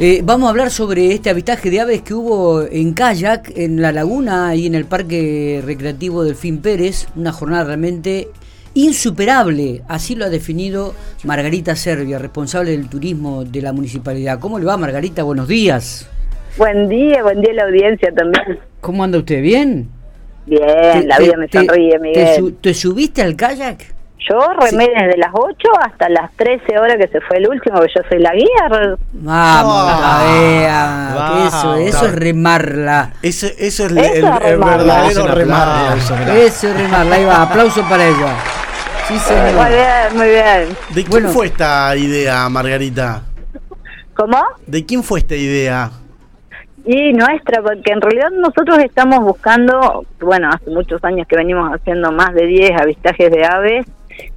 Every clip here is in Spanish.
Eh, vamos a hablar sobre este avistaje de aves que hubo en kayak, en la laguna y en el Parque Recreativo del Fin Pérez. Una jornada realmente insuperable, así lo ha definido Margarita Servia, responsable del turismo de la municipalidad. ¿Cómo le va, Margarita? Buenos días. Buen día, buen día a la audiencia también. ¿Cómo anda usted? ¿Bien? Bien, la vida me sonríe, Miguel. Te, subiste al kayak? Yo remé desde las 8 hasta las 13 horas que se fue el último, que yo soy la guía. Vamos, vea, eso, eso es remarla. Eso, eso es el, el, verdadero remarla. Eso es remarla, ahí va, aplauso para ella. Sí, señor. Muy bien, muy bien. ¿De quién fue esta idea, Margarita? ¿Cómo? ¿De quién fue esta idea? Y nuestra, porque en realidad nosotros estamos buscando, bueno, hace muchos años que venimos haciendo más de 10 avistajes de aves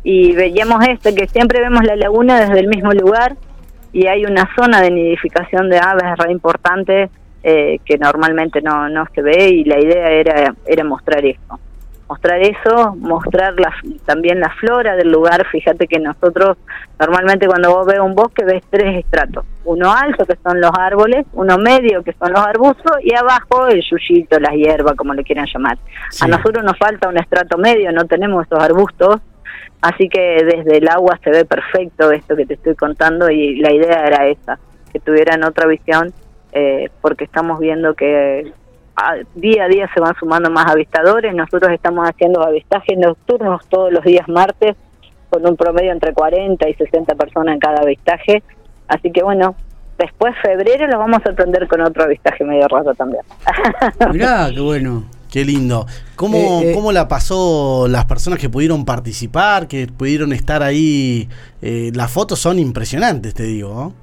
y veíamos esto, que siempre vemos la laguna desde el mismo lugar y hay una zona de nidificación de aves re importante eh, que normalmente no, no se ve y la idea era, era mostrar esto mostrar eso, mostrar también la flora del lugar. Fíjate que nosotros normalmente cuando vos ves un bosque ves tres estratos. Uno alto, que son los árboles, uno medio, que son los arbustos, y abajo el yuyito, la hierba, como le quieran llamar. A nosotros nos falta un estrato medio, no tenemos esos arbustos, así que desde el agua se ve perfecto esto que te estoy contando y la idea era esa, que tuvieran otra visión, eh, porque estamos viendo que día a día se van sumando más avistadores. Nosotros estamos haciendo avistajes nocturnos todos los días martes, con un promedio entre 40 y 60 personas en cada avistaje. Así que bueno, después febrero lo vamos a sorprender con otro avistaje medio rato también. Mirá, qué bueno. Qué lindo. ¿Cómo, eh, eh, ¿Cómo la pasó las personas que pudieron participar, que pudieron estar ahí? Eh, las fotos son impresionantes, te digo.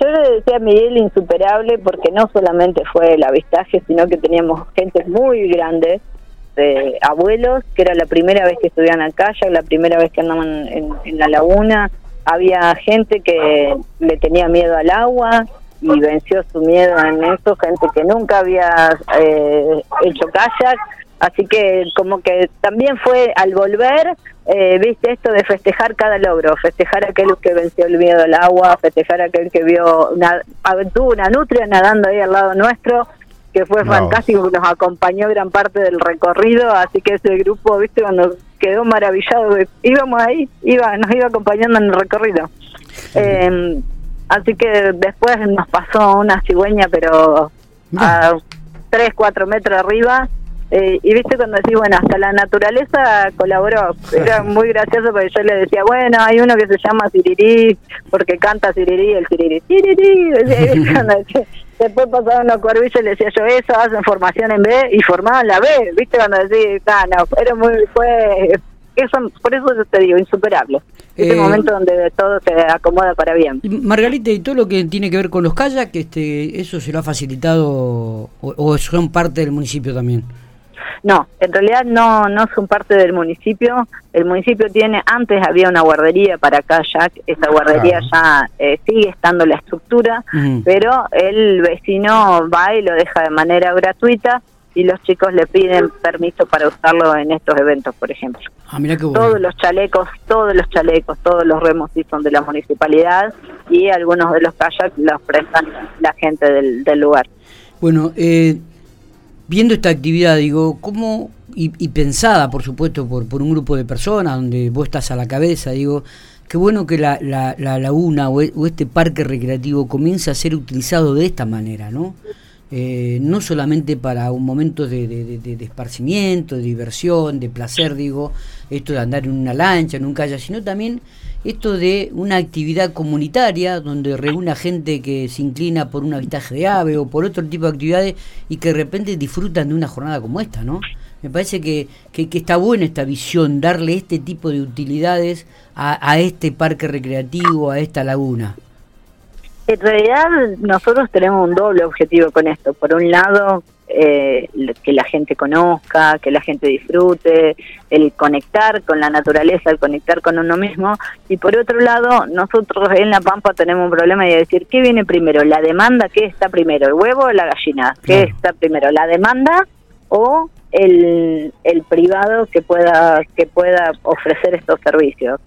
Yo le decía a Miguel insuperable porque no solamente fue el avistaje, sino que teníamos gente muy grande, de abuelos, que era la primera vez que estuvieron acá, ya la primera vez que andaban en, la laguna. Había gente que le tenía miedo al agua y venció su miedo en eso, gente que nunca había eh, hecho kayak. Así que como que también fue al volver, eh, viste esto de festejar cada logro, festejar aquel que venció el miedo al agua, festejar aquel que vio una, tuvo una nutria nadando ahí al lado nuestro, que fue fantástico, nos acompañó gran parte del recorrido, así que ese grupo, viste, cuando quedó maravillado, íbamos ahí, iba, nos iba acompañando en el recorrido. Eh, así que después nos pasó una cigüeña, pero a 3, 4 metros arriba, eh, y viste cuando decís, bueno, hasta la naturaleza colaboró. Era muy gracioso porque yo le decía, bueno, hay uno que se llama Sirirí, porque canta Sirirí, el Sirirí, Sirirí. Después pasaban los cuervillos y le decía yo eso, hacen formación en B y formaban la B, viste cuando decís, ah, no, era muy, fue, eso, por eso te digo, insuperable. Es el eh, momento donde todo se acomoda para bien. Margarita, y todo lo que tiene que ver con los kayaks, este, ¿eso se lo ha facilitado o, o son parte del municipio también? No, en realidad no, no son parte del municipio. El municipio tiene, antes había una guardería para kayak, esa guardería ya eh, sigue estando la estructura, pero el vecino va y lo deja de manera gratuita y los chicos le piden permiso para usarlo en estos eventos, por ejemplo. Ah, mira qué bueno. Todos los chalecos, todos los chalecos, todos los remos sí son de la municipalidad y algunos de los kayaks los prestan la gente del, del lugar. Bueno, eh, viendo esta actividad, digo, ¿cómo, y, pensada, por supuesto, por, por un grupo de personas, donde vos estás a la cabeza, digo, qué bueno que la, la, laguna o, este parque recreativo comience a ser utilizado de esta manera, ¿no? Eh, no solamente para un momento de, de, de, esparcimiento, de diversión, de placer, digo, esto de andar en una lancha, en un kayak, sino también esto de una actividad comunitaria donde reúna gente que se inclina por un avistaje de ave o por otro tipo de actividades y que de repente disfrutan de una jornada como esta, ¿no? Me parece que, que, está buena esta visión, darle este tipo de utilidades a, a este parque recreativo, a esta laguna. En realidad nosotros tenemos un doble objetivo con esto. Por un lado, eh, que la gente conozca, que la gente disfrute, el conectar con la naturaleza, el conectar con uno mismo. Y por otro lado, nosotros en La Pampa tenemos un problema de decir, ¿qué viene primero? ¿La demanda? ¿Qué está primero? ¿El huevo o la gallina? ¿Qué está primero? ¿La demanda o el, el privado que pueda, que pueda ofrecer estos servicios?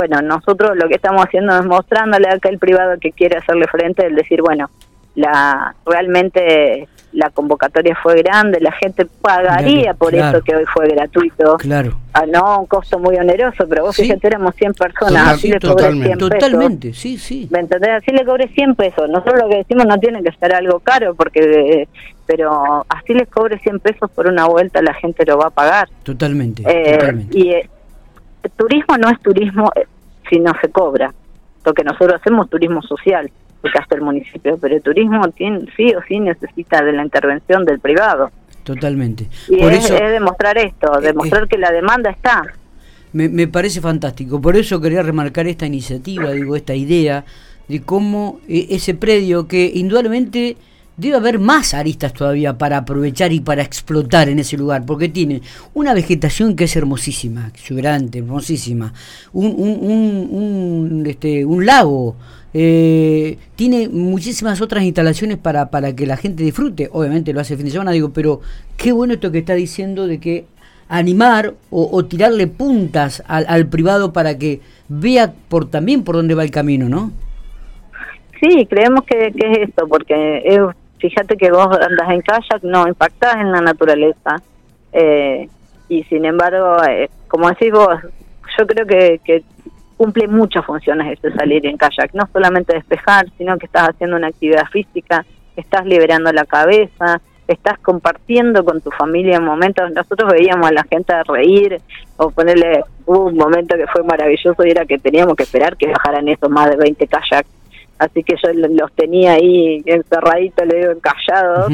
Bueno, nosotros lo que estamos haciendo es mostrándole a aquel privado que quiere hacerle frente, el decir, bueno, la realmente la convocatoria fue grande, la gente pagaría por eso que hoy fue gratuito. Claro. Ah, no, un costo muy oneroso, pero vos fíjate, éramos 100 personas, así le cobré 100 pesos. Totalmente, sí, sí. ¿Me entendés? Así le cobré 100 pesos. Nosotros lo que decimos no tiene que ser algo caro, porque pero así les cobre 100 pesos por una vuelta, la gente lo va a pagar. Totalmente. Eh, Y eh, turismo no es turismo eh, si no se cobra. Lo que nosotros hacemos turismo social porque hasta el municipio, pero el turismo tiene, sí o sí necesita de la intervención del privado. Totalmente. Y Por es, eso, es demostrar esto, eh, demostrar eh, que la demanda está. Me, me parece fantástico. Por eso quería remarcar esta iniciativa, digo, esta idea de cómo eh, ese predio que indudablemente debe haber más aristas todavía para aprovechar y para explotar en ese lugar, porque tiene una vegetación que es hermosísima, exuberante, hermosísima, un, un, este, un lago, eh, tiene muchísimas otras instalaciones para, para que la gente disfrute. Obviamente lo hace el fin de semana, digo, pero qué bueno esto que está diciendo de que animar o, tirarle puntas al, privado para que vea por también por dónde va el camino, ¿no? Sí, creemos que, es esto, porque fíjate que vos andas en kayak, no impactás en la naturaleza. Eh, y sin embargo, eh, como decís vos, yo creo que, que cumple muchas funciones este salir en kayak, no solamente despejar, sino que estás haciendo una actividad física, estás liberando la cabeza, estás compartiendo con tu familia momentos. Nosotros veíamos a la gente reír o ponerle un momento que fue maravilloso y era que teníamos que esperar que bajaran esos más de 20 kayaks. Así que yo los tenía ahí encerraditos, le digo, encallados.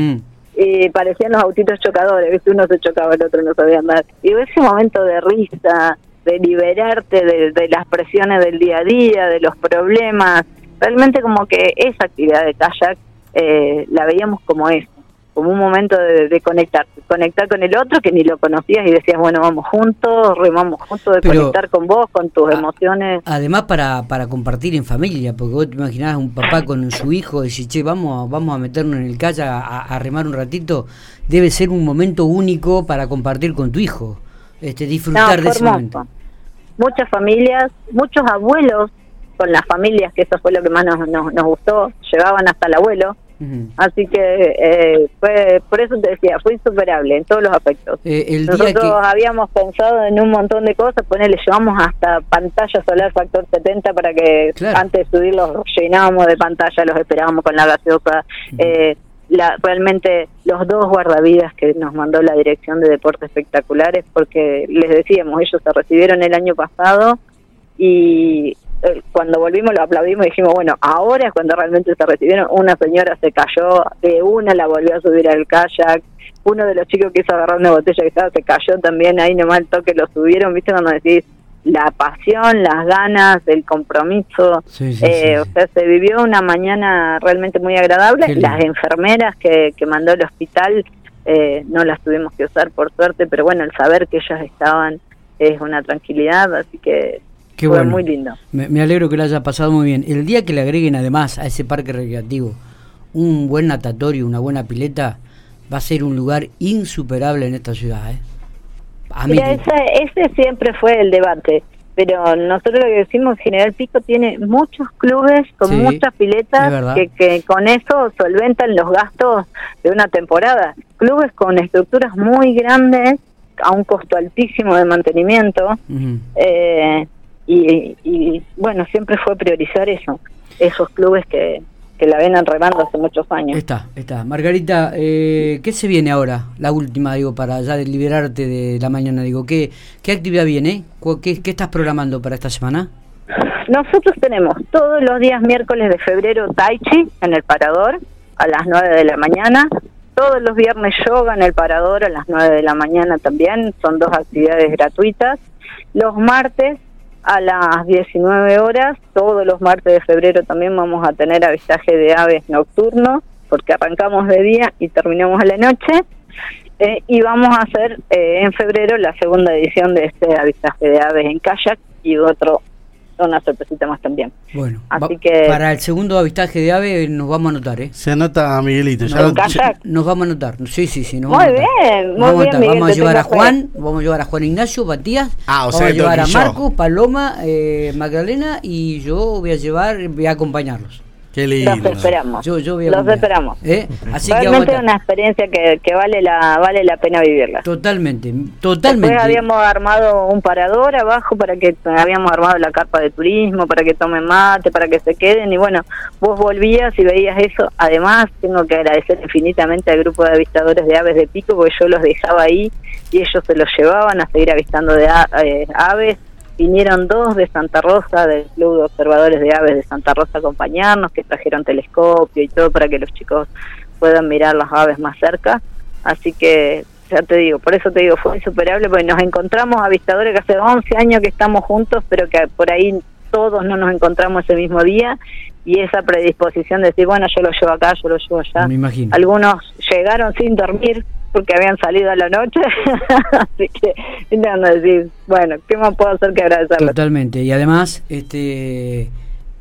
Y parecían los autitos chocadores, ¿viste? Uno se chocaba, el otro no sabía andar. Y ese momento de risa, de liberarte de, las presiones del día a día, de los problemas. Realmente como que esa actividad de kayak eh, la veíamos como eso, como un momento de, conectar, conectar con el otro que ni lo conocías y decías, bueno, vamos juntos, remamos juntos, de conectar con vos, con tus emociones. Además para, para compartir en familia, porque vos te imaginás un papá con su hijo y decir, che, vamos, vamos a meternos en el kayak a remar un ratito, debe ser un momento único para compartir con tu hijo este, disfrutar de ese momento. Muchas familias, muchos abuelos con las familias, que eso fue lo que más nos, nos, gustó, llevaban hasta el abuelo. Así que eh, fue, por eso te decía, fue insuperable en todos los aspectos. Eh, Nosotros habíamos pensado en un montón de cosas, ponerle, llevamos hasta pantalla solar factor 70 para que antes de subirlos llenábamos de pantalla, los esperábamos con la gaseosa. La, realmente los dos guardavidas que nos mandó la Dirección de Deportes Espectaculares, porque les decíamos, ellos se recibieron el año pasado y eh, cuando volvimos lo aplaudimos y dijimos, bueno, ahora es cuando realmente se recibieron, una señora se cayó, de una la volvió a subir al kayak, uno de los chicos que hizo agarrar una botella que estaba se cayó también, ahí nomás el toque lo subieron, viste cuando decís, la pasión, las ganas, el compromiso. eh, O sea, se vivió una mañana realmente muy agradable. Las enfermeras que, que mandó el hospital eh, no las tuvimos que usar por suerte, pero bueno, el saber que ellas estaban es una tranquilidad, así que fue muy lindo. Me, me, alegro que lo haya pasado muy bien. El día que le agreguen además a ese parque recreativo un buen natatorio, una buena pileta, va a ser un lugar insuperable en esta ciudad, ¿eh? Mira, ese, siempre fue el debate, pero nosotros lo que decimos, General Pico tiene muchos clubes con muchas piletas que, que con eso solventan los gastos de una temporada. Clubes con estructuras muy grandes a un costo altísimo de mantenimiento eh, y, y bueno, siempre fue priorizar eso, esos clubes que, que la ven remando hace muchos años. Está, está. Margarita, eh, ¿qué se viene ahora? La última, digo, para ya liberarte de la mañana, digo, ¿qué, qué actividad viene? ¿Qué, ¿Qué estás programando para esta semana? Nosotros tenemos todos los días miércoles de febrero Tai Chi en el Parador a las 9 de la mañana. Todos los viernes yoga en el Parador a las 9 de la mañana también. Son dos actividades gratuitas. Los martes a las 19 horas. Todos los martes de febrero también vamos a tener avistaje de aves nocturno, porque arrancamos de día y terminamos a la noche. Eh, y vamos a hacer eh, en febrero la segunda edición de este avistaje de aves en kayak y otro una sorpresita más también. Bueno, así que para el segundo avistaje de ave nos vamos a anotar, ¿eh? Se anota Miguelito, ya nos vamos a anotar. Sí, sí, sí. muy bien, muy bien. vamos a llevar a Juan, vamos a llevar a Juan Ignacio, Matías, ah, vamos a llevar a Marcos, Paloma, eh, Magdalena y yo voy a llevar, voy a acompañarlos. Los esperamos. Los esperamos. ¿Eh? Así Realmente es una experiencia que, que, vale la vale la pena vivirla. Totalmente, totalmente. Después habíamos armado un parador abajo para que habíamos armado la carpa de turismo para que tomen mate, para que se queden y bueno, vos volvías y veías eso. Además, tengo que agradecer infinitamente al grupo de avistadores de aves de pico porque yo los dejaba ahí y ellos se los llevaban a seguir avistando de eh, aves vinieron dos de Santa Rosa, del Club de Observadores de Aves de Santa Rosa, a acompañarnos, que trajeron telescopio y todo para que los chicos puedan mirar las aves más cerca. Así que, ya te digo, por eso te digo, fue insuperable, porque nos encontramos avistadores que hace 11 años que estamos juntos, pero que por ahí todos no nos encontramos ese mismo día y esa predisposición de decir, bueno, yo lo llevo acá, yo lo llevo allá. Me imagino. Algunos llegaron sin dormir porque habían salido a la noche, así que intentando decir, bueno, ¿qué más puedo hacer que agradecerles? Totalmente, y además, este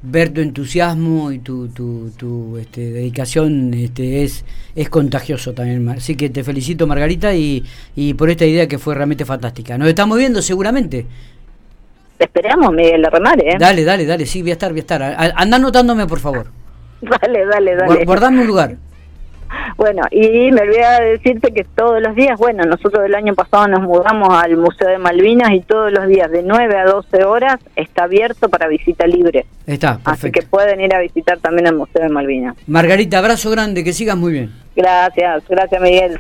ver tu entusiasmo y tu, tu, tu este, dedicación este, es, es contagioso también. Así que te felicito, Margarita, y, y por esta idea que fue realmente fantástica. Nos estamos viendo seguramente. Te esperamos, Miguel, de remare, ¿eh? Dale, dale, dale, sí, voy a estar, voy a estar. Anda anotándome, por favor. Dale, dale, dale. Guardame un lugar. Bueno, y me olvidé de decirte que todos los días, bueno, nosotros el año pasado nos mudamos al Museo de Malvinas y todos los días de 9 a 12 horas está abierto para visita libre. Está, perfecto. Así que pueden ir a visitar también el Museo de Malvinas. Margarita, abrazo grande, que sigas muy bien. Gracias, gracias Miguel.